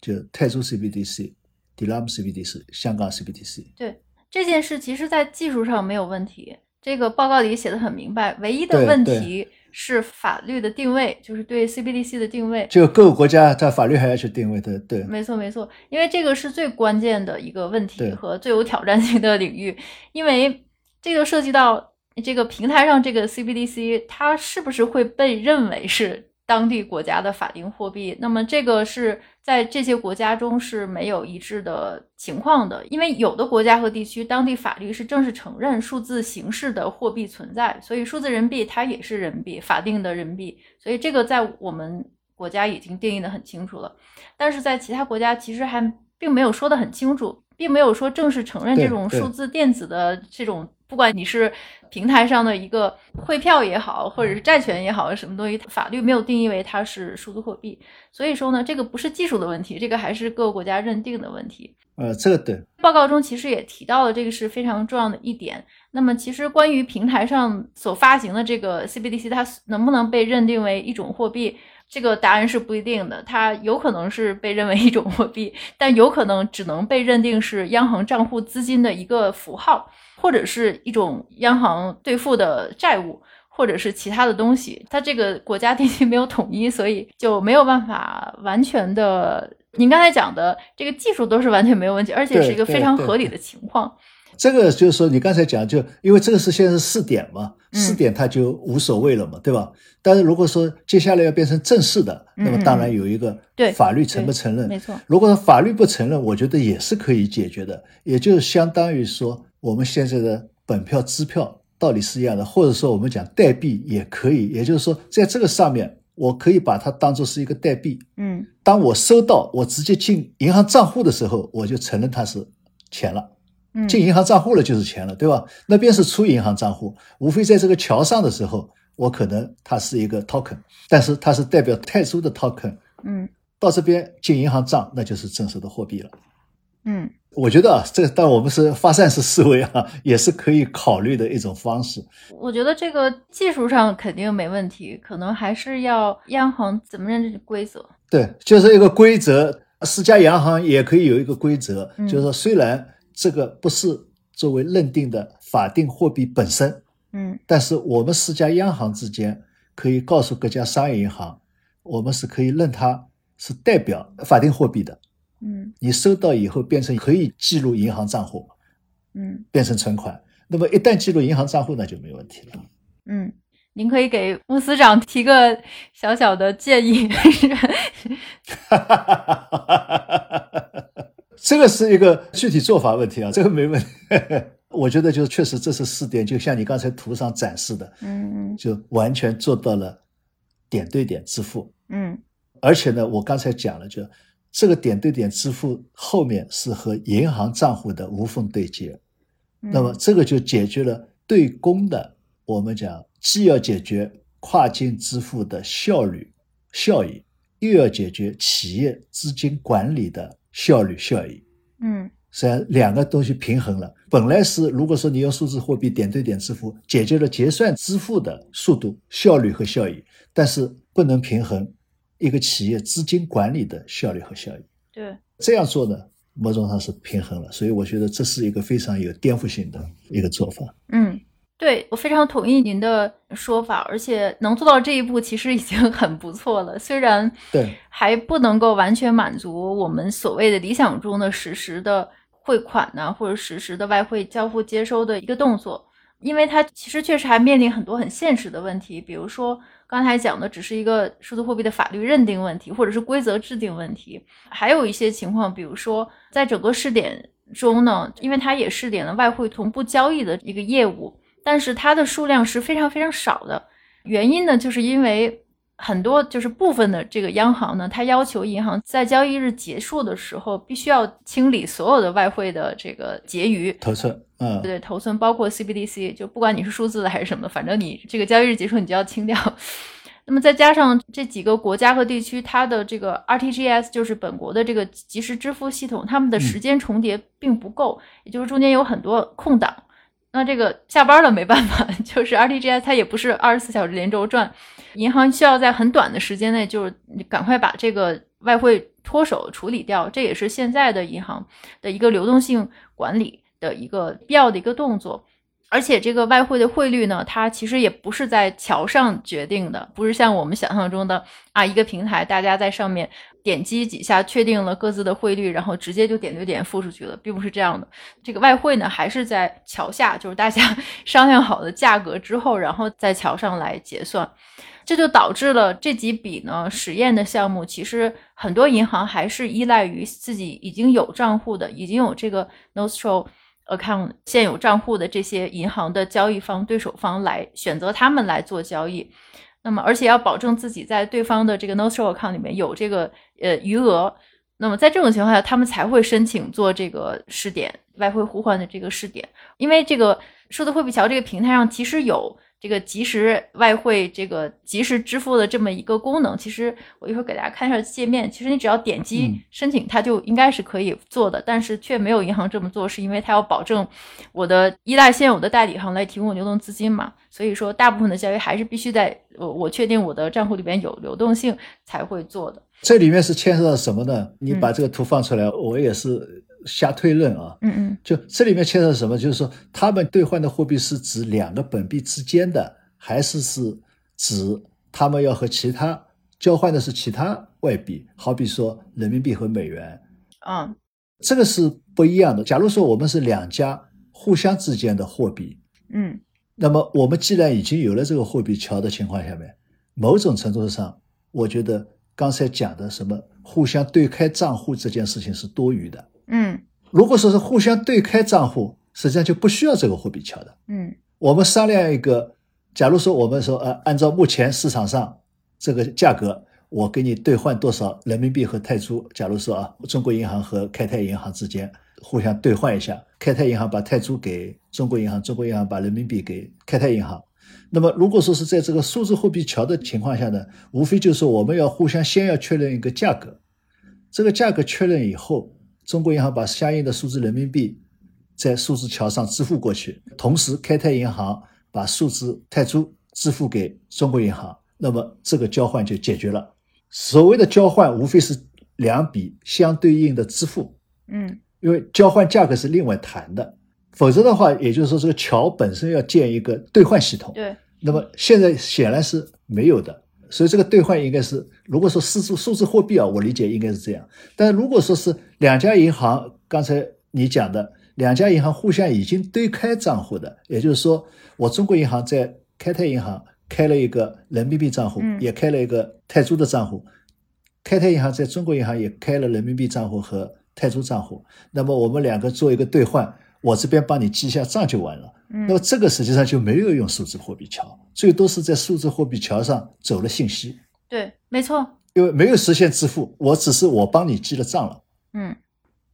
就泰铢 CBDC、迪拉姆 CBDC、香港 CBDC。对这件事，其实在技术上没有问题。这个报告里写的很明白，唯一的问题是法律的定位，就是对 CBDC 的定位。这个各个国家在法律还要去定位的，对没错，没错，因为这个是最关键的一个问题和最有挑战性的领域，因为这个涉及到这个平台上这个 CBDC，它是不是会被认为是当地国家的法定货币？那么这个是在这些国家中是没有一致的情况的，因为有的国家和地区当地法律是正式承认数字形式的货币存在，所以数字人民币它也是人民币，法定的人民币，所以这个在我们国家已经定义的很清楚了。但是在其他国家其实还并没有说的很清楚，并没有说正式承认这种数。字电子的这种，不管你是平台上的一个汇票也好，或者是债权也好，什么东西，法律没有定义为它是数字货币。所以说呢，这个不是技术的问题，这个还是各个国家认定的问题。呃，这个对，报告中其实也提到了这个是非常重要的一点。那么，其实关于平台上所发行的这个 CBDC，它能不能被认定为一种货币？这个答案是不一定的，它有可能是被认为一种货币，但有可能只能被认定是央行账户资金的一个符号，或者是一种央行兑付的债务，或者是其他的东西。它这个国家地区没有统一，所以就没有办法完全的。您刚才讲的这个技术都是完全没有问题，而且是一个非常合理的情况。这个就是说，你刚才讲，就因为这个是现在是试点嘛，嗯试点它就无所谓了嘛，对吧？但是如果说接下来要变成正式的，嗯那么当然有一个对法律承不承认。没错，如果说法律不承认，我觉得也是可以解决的，也就相当于说我们现在的本票、支票道理是一样的，或者说我们讲代币也可以，也就是说在这个上面，我可以把它当做是一个代币。嗯当我收到，我直接进银行账户的时候，我就承认它是钱了。嗯，进银行账户了就是钱了，对吧？那边是出银行账户，无非在这个桥上的时候，我可能它是一个 token，但是它是代表泰铢的 token，嗯到这边进银行账，那就是正式的货币了。嗯我觉得啊，这个但我们是发散式思维啊，也是可以考虑的一种方式。我觉得这个技术上肯定没问题，可能还是要央行怎么认这规则。对，就是一个规则。四家央行也可以有一个规则，嗯就是说，虽然这个不是作为认定的法定货币本身，嗯但是我们四家央行之间可以告诉各家商业银行，我们是可以认它是代表法定货币的。嗯你收到以后变成可以记录银行账户，嗯变成存款。那么一旦记录银行账户，那就没问题了。嗯，您可以给穆司长提个小小的建议。<laughs> 这个是一个具体做法问题啊，这个没问题。<laughs> 我觉得就是确实这是试点，就像你刚才图上展示的，嗯嗯就完全做到了点对点支付。嗯而且呢，我刚才讲了，就这个点对点支付后面是和银行账户的无缝对接，嗯，那么这个就解决了对公的，我们讲既要解决跨境支付的效率效益，又要解决企业资金管理的效率效益。嗯实际上两个东西平衡了。本来是如果说你用数字货币点对点支付，解决了结算支付的速度、效率和效益，但是不能平衡一个企业资金管理的效率和效益。对，这样做呢，某种上是平衡了。所以我觉得这是一个非常有颠覆性的一个做法。嗯对我非常同意您的说法，而且能做到这一步其实已经 <laughs> 很不错了。虽然对还不能够完全满足我们所谓的理想中的实时的汇款呢，或者实时的外汇交付接收的一个动作，因为它其实确实还面临很多很现实的问题，比如说刚才讲的只是一个数字货币的法律认定问题，或者是规则制定问题，还有一些情况，比如说在整个试点中呢，因为它也试点了外汇同步交易的一个业务。但是它的数量是非常非常少的，原因呢，就是因为很多就是部分的这个央行呢，它要求银行在交易日结束的时候，必须要清理所有的外汇的这个结余头寸，嗯，对头寸，包括 CBDC，就不管你是数字的还是什么的，反正你这个交易日结束你就要清掉。<laughs> 那么再加上这几个国家和地区，它的这个 RTGS 就是本国的这个即时支付系统，他们的时间重叠并不够，也就是中间有很多空档。那这个下班了没办法，<laughs> 就是 RTGS 它也不是二十四小时连轴转，银行需要在很短的时间内，就是赶快把这个外汇脱手处理掉，这也是现在的银行的一个流动性管理的一个必要的一个动作。而且这个外汇的汇率呢，它其实也不是在桥上决定的，不是像我们想象中的啊，一个平台大家在上面点击几下确定了各自的汇率，然后直接就点对点付出去了，并不是这样的。这个外汇呢，还是在桥下，就是大家 <laughs> 商量好的价格之后，然后在桥上来结算。这就导致了这几笔呢实验的项目，其实很多银行还是依赖于自己已经有账户的，已经有这个 Nostro。Account 现有账户的这些银行的交易方对手方来选择他们来做交易，那么而且要保证自己在对方的这个 No Show account 里面有这个呃余额，那么在这种情况下，他们才会申请做这个试点外汇互换的这个试点，因为这个数字货币桥这个平台上其实有。这个及时外汇，这个及时支付的这么一个功能，其实我一会儿给大家看一下界面。其实你只要点击申请，它就应该是可以做的，但是却没有银行这么做，是因为它要保证我的依赖现有的代理行来提供流动资金嘛。所以说，大部分的交易还是必须在我我确定我的账户里边有流动性才会做的。这里面是牵涉到什么呢？你把这个图放出来，我也是。瞎推论啊，嗯嗯，就这里面牵扯什么？就是说，他们兑换的货币是指两个本币之间的，还是是指他们要和其他交换的是其他外币？好比说人民币和美元，嗯，这个是不一样的。假如说我们是两家互相之间的货币，嗯，那么我们既然已经有了这个货币桥的情况下面，某种程度上，我觉得刚才讲的什么互相对开账户这件事情是多余的。嗯，如果说是互相对开账户，实际上就不需要这个货币桥的。嗯，我们商量一个，假如说我们说，呃，按照目前市场上这个价格，我给你兑换多少人民币和泰铢？假如说啊，中国银行和开泰银行之间互相兑换一下，开泰银行把泰铢给中国银行，中国银行把人民币给开泰银行。那么如果说是在这个数字货币桥的情况下呢，无非就是我们要互相先要确认一个价格，这个价格确认以后。中国银行把相应的数字人民币在数字桥上支付过去，同时开泰银行把数字泰铢支付给中国银行，那么这个交换就解决了。所谓的交换，无非是两笔相对应的支付，嗯，因为交换价格是另外谈的，否则的话，也就是说这个桥本身要建一个兑换系统，对，那么现在显然是没有的。所以这个兑换应该是，如果说数字数字货币啊，我理解应该是这样。但如果说是两家银行，刚才你讲的两家银行互相已经对开账户的，也就是说，我中国银行在开泰银行开了一个人民币账户，也开了一个泰铢的账户，开泰银行在中国银行也开了人民币账户和泰铢账户，那么我们两个做一个兑换，我这边帮你记一下账就完了。那么这个实际上就没有用数字货币桥，最多是在数字货币桥上走了信息。对，没错。因为没有实现支付，我只是我帮你记了账了。嗯，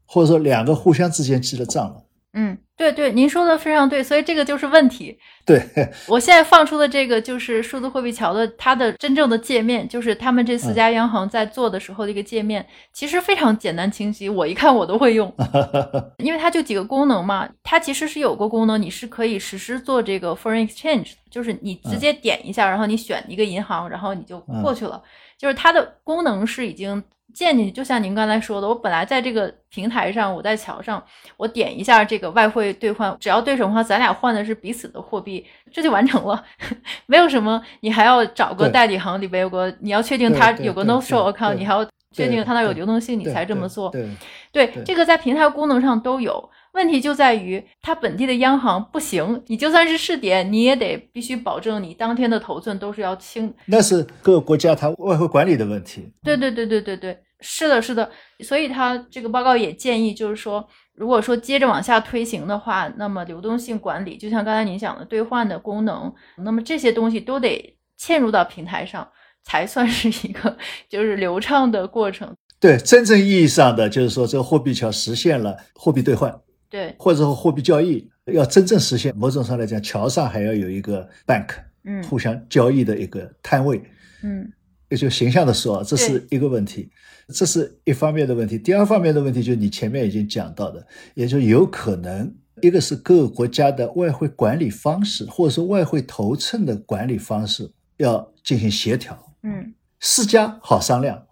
或者说两个互相之间记了账了。嗯，对对，您说的非常对，所以这个就是问题。对 <laughs> 我现在放出的这个就是数字货币桥的它的真正的界面，就是他们这四家央行在做的时候的一个界面，其实非常简单清晰，我一看我都会用，<laughs> 因为它就几个功能嘛。它其实是有个功能，你是可以实施做这个 foreign exchange，就是你直接点一下，然后你选一个银行，然后你就过去了，就是它的功能是已经。建进去，就像您刚才说的，我本来在这个平台上，我在桥上，我点一下这个外汇兑换，只要对手的话，咱俩换的是彼此的货币，这就完成了，<laughs> 没有什么，你还要找个代理行里边有个，你要确定它有个 no show 对 account，你还要确定对他那有流动性，你才这么做。对，对这个在平台功能上都有。问题就在于它本地的央行不行，你就算是试点，你也得必须保证你当天的头寸都是要清。那是各个国家它外汇管理的问题。对对对对对对，是的，是的。所以它这个报告也建议，就是说，如果说接着往下推行的话，那么流动性管理，就像刚才您讲的兑换的功能，那么这些东西都得嵌入到平台上，才算是一个就是流畅的过程。对，真正意义上的就是说，这个货币桥实现了货币兑换，对，或者说货币交易，要真正实现，某种上来讲，桥上还要有一个 bank 嗯互相交易的一个摊位。嗯也就形象的说，这是一个问题，这是一方面的问题。第二方面的问题就是你前面已经讲到的，也就有可能一个是各个国家的外汇管理方式，或者说外汇头寸的管理方式要进行协调。嗯四家好商量，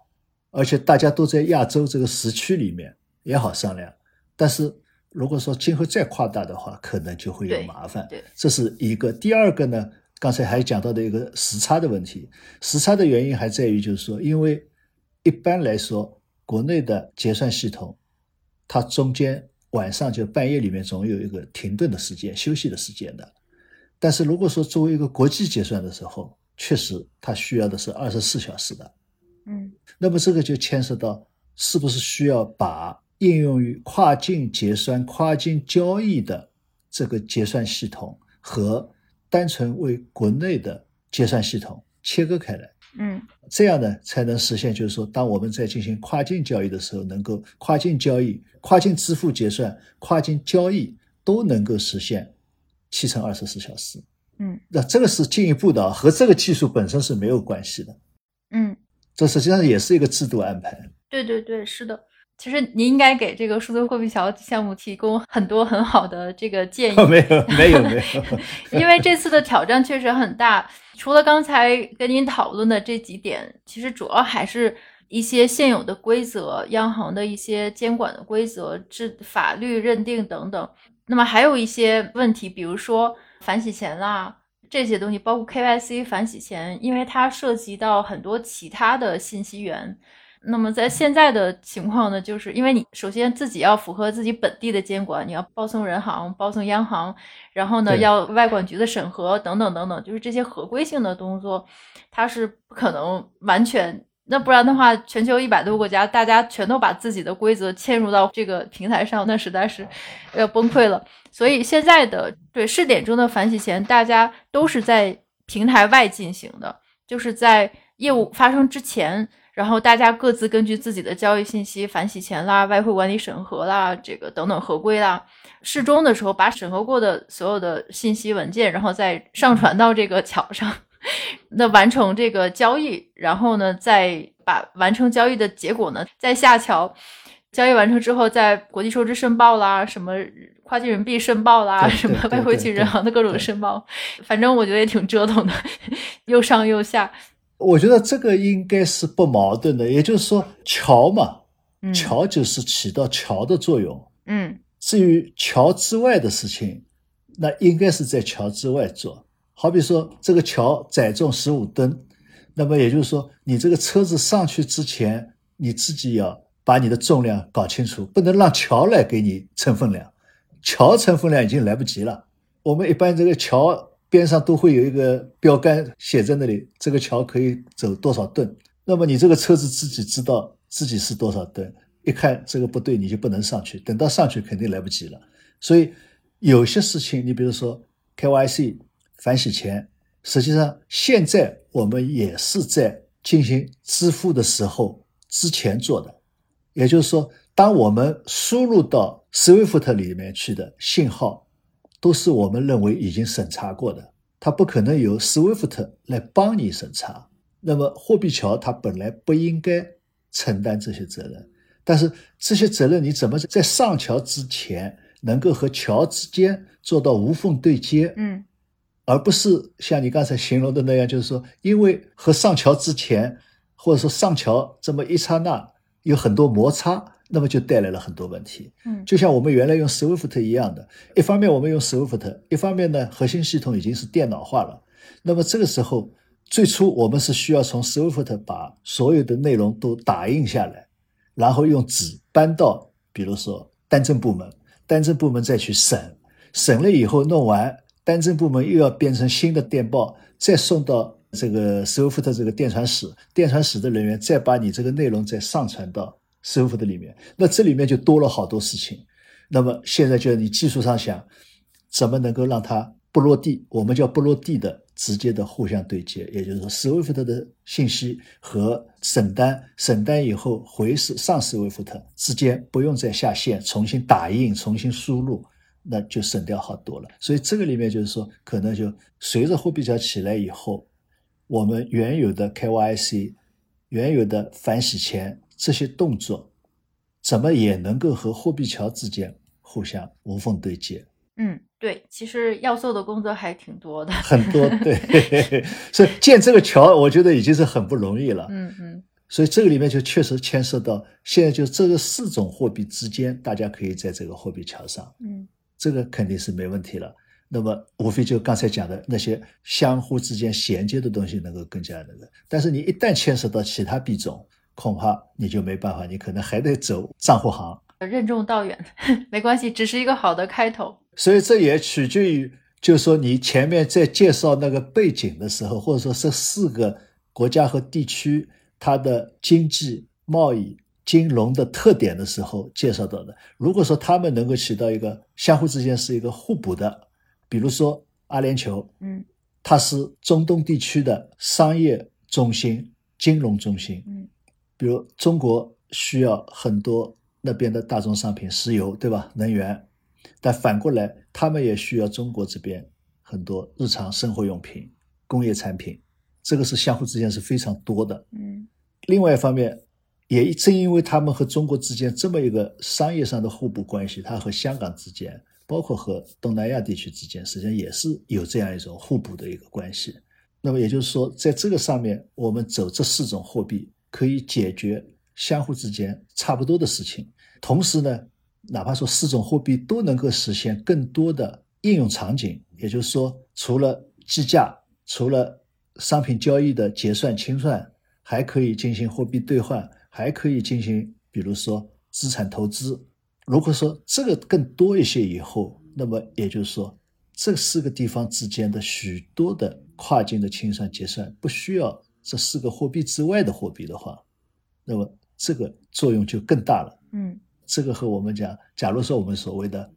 而且大家都在亚洲这个时区里面也好商量。但是如果说今后再扩大的话，可能就会有麻烦。对这是一个。第二个呢，刚才还讲到的一个时差的问题。时差的原因还在于，就是说，因为一般来说，国内的结算系统，它中间晚上就半夜里面总有一个停顿的时间、休息的时间的。但是如果说作为一个国际结算的时候，确实它需要的是二十四小时的。嗯那么这个就牵涉到是不是需要把应用于跨境结算、跨境交易的这个结算系统和单纯为国内的结算系统切割开来，嗯这样呢才能实现，就是说，当我们在进行跨境交易的时候，能够跨境交易、跨境支付结算、跨境交易都能够实现七乘二十四小时。嗯那这个是进一步的啊，和这个技术本身是没有关系的。嗯，这实际上也是一个制度安排。对对对，是的。其实您应该给这个数字货币桥项目提供很多很好的这个建议，<laughs> 没有，没有，没有。<laughs> 因为这次的挑战确实很大。除了刚才跟您讨论的这几点，其实主要还是一些现有的规则、央行的一些监管的规则、制法律认定等等。那么还有一些问题，比如说反洗钱啦这些东西，包括 KYC 反洗钱，因为它涉及到很多其他的信息源。那么在现在的情况呢，就是因为你首先自己要符合自己本地的监管，你要报送人行、报送央行，然后呢要外管局的审核等等等等，就是这些合规性的动作，它是不可能完全。那不然的话，全球一百多个国家，大家全都把自己的规则嵌入到这个平台上，那实在是要崩溃了。所以现在的对试点中的反洗钱，大家都是在平台外进行的，就是在业务发生之前，然后大家各自根据自己的交易信息反洗钱啦、外汇管理审核啦、这个等等合规啦，适中的时候把审核过的所有的信息文件，然后再上传到这个桥上。<laughs> 那完成这个交易，然后呢，再把完成交易的结果呢，再下桥。交易完成之后，在国际收支申报啦，什么跨境人民币申报啦，<laughs> 什么外汇去对人行的各种申报，反正我觉得也挺折腾的，<laughs> 又上又下。我觉得这个应该是不矛盾的，也就是说，桥嘛，嗯桥就是起到桥的作用。嗯至于桥之外的事情，那应该是在桥之外做。好比说，这个桥载重十五吨，那么也就是说，你这个车子上去之前，你自己要把你的重量搞清楚，不能让桥来给你称分量。桥称分量已经来不及了。我们一般这个桥边上都会有一个标杆写在那里，这个桥可以走多少吨。那么你这个车子自己知道自己是多少吨，一看这个不对，你就不能上去。等到上去肯定来不及了。所以有些事情，你比如说 KYC 反洗钱，实际上现在我们也是在进行支付的时候之前做的。也就是说，当我们输入到 SWIFT 里面去的信号，都是我们认为已经审查过的，它不可能由 SWIFT 来帮你审查。那么货币桥它本来不应该承担这些责任，但是这些责任你怎么在上桥之前能够和桥之间做到无缝对接？嗯而不是像你刚才形容的那样，就是说，因为和上桥之前，或者说上桥这么一刹那有很多摩擦，那么就带来了很多问题。嗯就像我们原来用 Swift 一样的，一方面我们用 Swift，一方面呢核心系统已经是电脑化了。那么这个时候，最初我们是需要从 Swift 把所有的内容都打印下来，然后用纸搬到，比如说单证部门，单证部门再去审，审了以后弄完，单证部门又要变成新的电报，再送到这个 Swift 这个电传室，电传室的人员再把你这个内容再上传到 Swift 的里面，那这里面就多了好多事情。那么现在就你技术上想，怎么能够让它不落地？我们叫不落地的直接的互相对接，也就是说，Swift 的信息和审单，审单以后回是上 Swift 之间不用再下线，重新打印、重新输入，那就省掉好多了。所以这个里面就是说，可能就随着货币桥起来以后，我们原有的 KYC、原有的反洗钱这些动作，怎么也能够和货币桥之间互相无缝对接。嗯，对，其实要做的工作还挺多的。很多对，<laughs> 所以建这个桥，我觉得已经是很不容易了。嗯嗯所以这个里面就确实牵涉到现在就这个四种货币之间，大家可以在这个货币桥上，嗯这个肯定是没问题了。那么无非就刚才讲的那些相互之间衔接的东西能够更加那个，但是你一旦牵涉到其他币种，恐怕你就没办法，你可能还得走账户行。任重道远，<laughs> 没关系，只是一个好的开头。所以这也取决于，就是说你前面在介绍那个背景的时候，或者说这四个国家和地区它的经济、贸易、金融的特点的时候介绍到的。如果说他们能够起到一个相互之间是一个互补的，比如说阿联酋，嗯它是中东地区的商业中心、金融中心，嗯比如中国需要很多那边的大宗商品，石油对吧？能源，但反过来他们也需要中国这边很多日常生活用品、工业产品，这个是相互之间是非常多的。嗯另外一方面，也正因为他们和中国之间这么一个商业上的互补关系，它和香港之间，包括和东南亚地区之间，实际上也是有这样一种互补的一个关系。那么也就是说，在这个上面，我们走这四种货币，可以解决相互之间差不多的事情。同时呢，哪怕说四种货币都能够实现更多的应用场景，也就是说，除了计价，除了商品交易的结算清算，还可以进行货币兑换，还可以进行，比如说资产投资。如果说这个更多一些以后，那么也就是说，这四个地方之间的许多的跨境的清算结算，不需要这四个货币之外的货币的话，那么这个作用就更大了。嗯这个和我们讲，假如说我们所谓的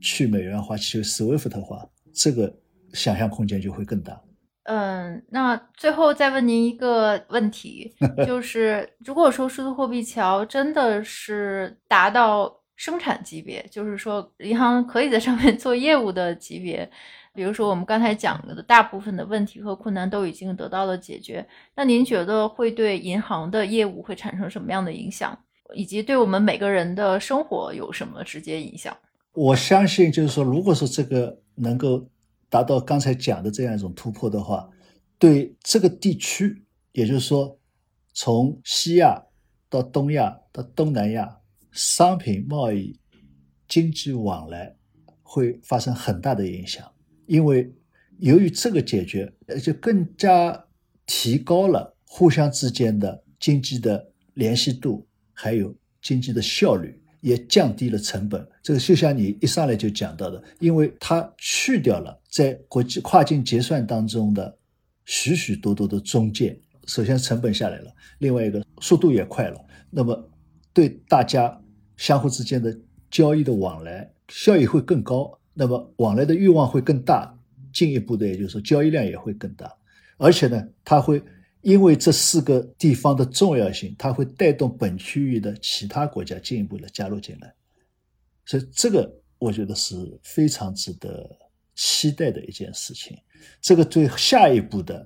去美元化、去 SWIFT 化，这个想象空间就会更大。嗯，那最后再问您一个问题，就 <laughs> 是如果说数字货币桥真的是达到生产级别，就是说银行可以在上面做业务的级别，比如说我们刚才讲的大部分的问题和困难都已经得到了解决，那您觉得会对银行的业务会产生什么样的影响，以及对我们每个人的生活有什么直接影响？我相信，就是说，如果说这个能够达到刚才讲的这样一种突破的话，对这个地区，也就是说，从西亚到东亚到东南亚，商品贸易、经济往来会发生很大的影响，因为由于这个解决，呃就更加提高了互相之间的经济的联系度，还有经济的效率。也降低了成本，这个就像你一上来就讲到的，因为它去掉了在国际跨境结算当中的许许多多的中介，首先成本下来了，另外一个速度也快了，那么对大家相互之间的交易的往来效益会更高，那么往来的欲望会更大，进一步的也就是说交易量也会更大，而且呢，它会。因为这四个地方的重要性，它会带动本区域的其他国家进一步的加入进来，所以这个我觉得是非常值得期待的一件事情。这个对下一步的，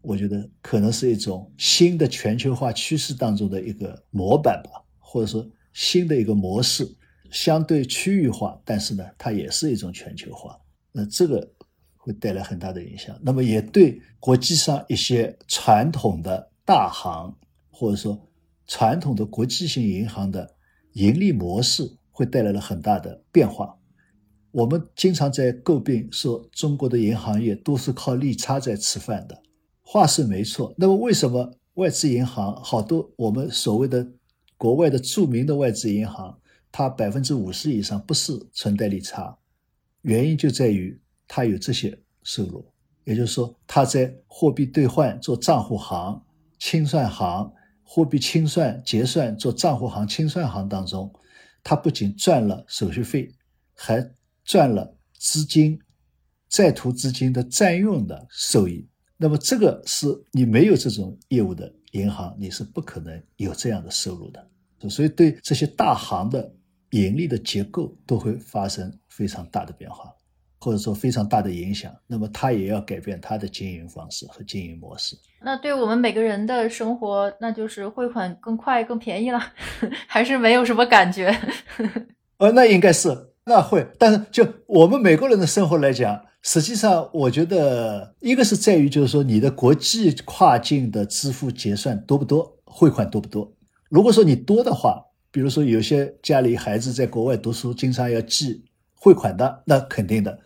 我觉得可能是一种新的全球化趋势当中的一个模板吧，或者说新的一个模式，相对区域化，但是呢，它也是一种全球化。那这个。会带来很大的影响，那么也对国际上一些传统的大行或者说传统的国际性银行的盈利模式会带来了很大的变化。我们经常在诟病说中国的银行业都是靠利差在吃饭的，话是没错。那么为什么外资银行好多我们所谓的国外的著名的外资银行，它百分之五十以上不是存贷利差？原因就在于它有这些收入，也就是说，它在货币兑换做账户行、清算行、货币清算结算做账户行、清算行当中，它不仅赚了手续费，还赚了资金、在途资金的占用的收益，那么这个是你没有这种业务的银行，你是不可能有这样的收入的。所以，对这些大行的盈利的结构都会发生非常大的变化，或者说非常大的影响。那么，它也要改变它的经营方式和经营模式。那对我们每个人的生活，那就是汇款更快、更便宜了，<laughs> 还是没有什么感觉？<laughs> 呃，那应该是。那会，但是就我们每个人的生活来讲，实际上我觉得一个是在于，就是说你的国际跨境的支付结算多不多，汇款多不多。如果说你多的话，比如说有些家里孩子在国外读书，经常要寄汇款的，那肯定的，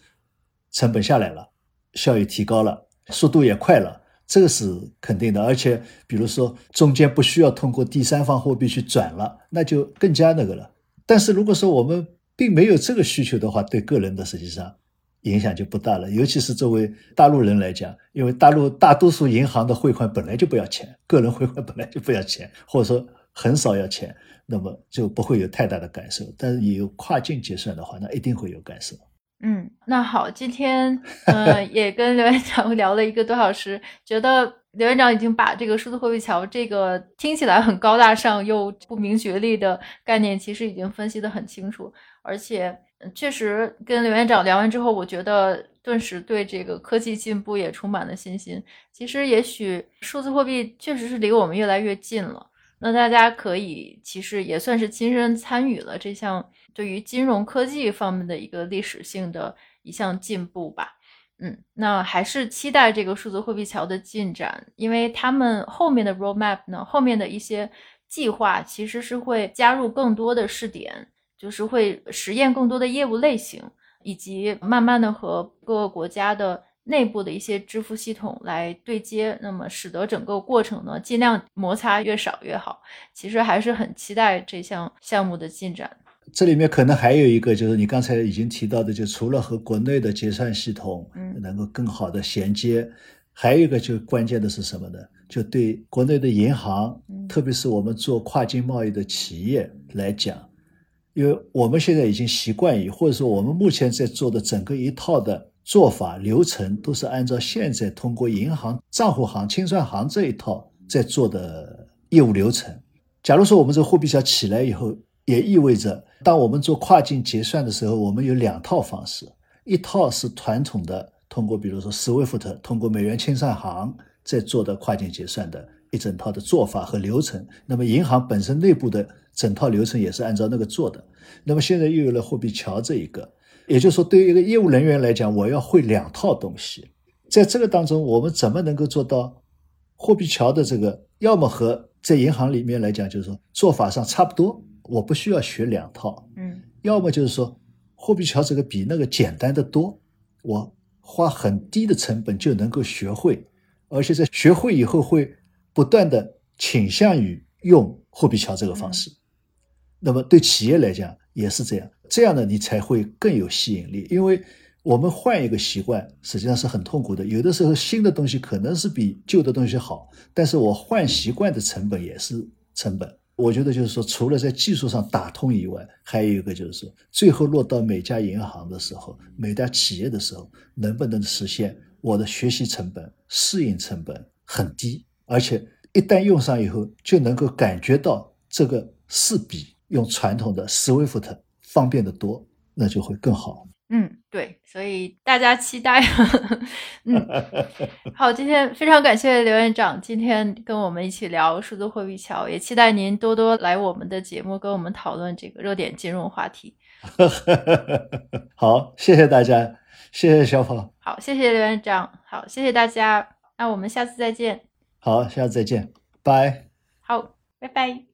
成本下来了，效益提高了，速度也快了，这个是肯定的。而且比如说中间不需要通过第三方货币去转了，那就更加那个了。但是如果说我们并没有这个需求的话，对个人的实际上影响就不大了。尤其是作为大陆人来讲，因为大陆大多数银行的汇款本来就不要钱，个人汇款本来就不要钱，或者说很少要钱，那么就不会有太大的感受。但是有跨境结算的话，那一定会有感受。嗯，那好，今天呃 <laughs> 也跟刘院长聊了一个多小时，觉得刘院长已经把这个数字货币桥这个听起来很高大上又不明觉厉的概念，其实已经分析得很清楚。而且，确实跟刘院长聊完之后，我觉得顿时对这个科技进步也充满了信心。其实，也许数字货币确实是离我们越来越近了。那大家可以其实也算是亲身参与了这项对于金融科技方面的一个历史性的一项进步吧。嗯，那还是期待这个数字货币桥的进展，因为他们后面的 roadmap 呢，后面的一些计划其实是会加入更多的试点。就是会实验更多的业务类型，以及慢慢的和各个国家的内部的一些支付系统来对接，那么使得整个过程呢尽量摩擦越少越好。其实还是很期待这项项目的进展。这里面可能还有一个，就是你刚才已经提到的，就除了和国内的结算系统能够更好的衔接，还有一个就关键的是什么呢？就对国内的银行，特别是我们做跨境贸易的企业来讲。因为我们现在已经习惯于，或者说我们目前在做的整个一套的做法流程，都是按照现在通过银行账户行、清算行这一套在做的业务流程。假如说我们这货币桥起来以后，也意味着当我们做跨境结算的时候，我们有两套方式：一套是传统的通过，比如说 SWIFT 通过美元清算行在做的跨境结算的一整套的做法和流程。那么银行本身内部的。整套流程也是按照那个做的。那么现在又有了货币桥这一个，也就是说，对于一个业务人员来讲，我要会两套东西。在这个当中，我们怎么能够做到货币桥的这个？要么和在银行里面来讲，就是说做法上差不多，我不需要学两套。嗯。要么就是说，货币桥这个比那个简单的多，我花很低的成本就能够学会，而且在学会以后会不断的倾向于用货币桥这个方式。那么对企业来讲也是这样，这样呢你才会更有吸引力。因为我们换一个习惯实际上是很痛苦的，有的时候新的东西可能是比旧的东西好，但是我换习惯的成本也是成本。我觉得就是说，除了在技术上打通以外，还有一个就是说，最后落到每家银行的时候，每家企业的时候，能不能实现我的学习成本、适应成本很低，而且一旦用上以后就能够感觉到这个是比。用传统的 SWIFT 方便的多，那就会更好。嗯，对，所以大家期待。<laughs> 嗯，<laughs> 好，今天非常感谢刘院长今天跟我们一起聊数字货币桥，也期待您多多来我们的节目跟我们讨论这个热点金融话题。<laughs> 好，谢谢大家，谢谢小跑。好，谢谢刘院长。好，谢谢大家。那我们下次再见。好，下次再见，拜。好，拜拜。